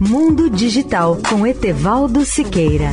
Mundo Digital com Etevaldo Siqueira.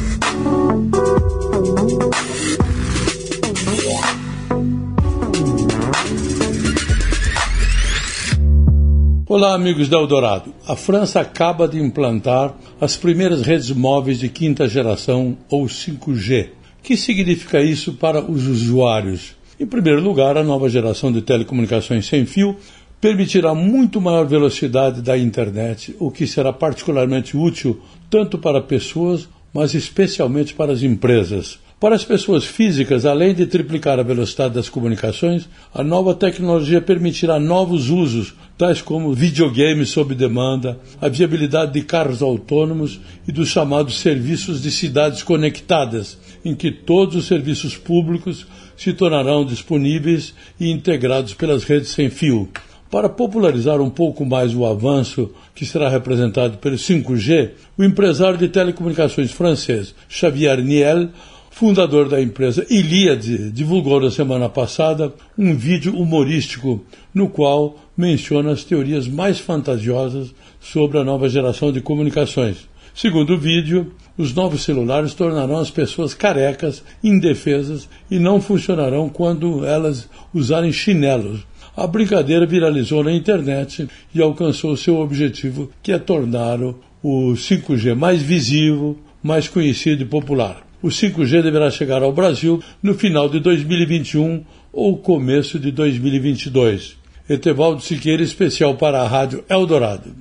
Olá, amigos da Eldorado. A França acaba de implantar as primeiras redes móveis de quinta geração, ou 5G. O que significa isso para os usuários? Em primeiro lugar, a nova geração de telecomunicações sem fio permitirá muito maior velocidade da internet, o que será particularmente útil tanto para pessoas, mas especialmente para as empresas. Para as pessoas físicas, além de triplicar a velocidade das comunicações, a nova tecnologia permitirá novos usos, tais como videogames sob demanda, a viabilidade de carros autônomos e dos chamados serviços de cidades conectadas, em que todos os serviços públicos se tornarão disponíveis e integrados pelas redes sem fio. Para popularizar um pouco mais o avanço que será representado pelo 5G, o empresário de telecomunicações francês Xavier Niel, fundador da empresa Iliad, divulgou na semana passada um vídeo humorístico no qual menciona as teorias mais fantasiosas sobre a nova geração de comunicações. Segundo o vídeo, os novos celulares tornarão as pessoas carecas, indefesas e não funcionarão quando elas usarem chinelos a brincadeira viralizou na internet e alcançou seu objetivo, que é tornar o 5G mais visível, mais conhecido e popular. O 5G deverá chegar ao Brasil no final de 2021 ou começo de 2022. Etevaldo Siqueira, especial para a Rádio Eldorado.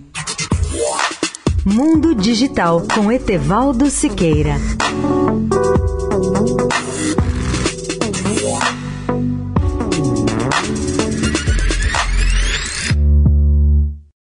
Mundo Digital com Etevaldo Siqueira.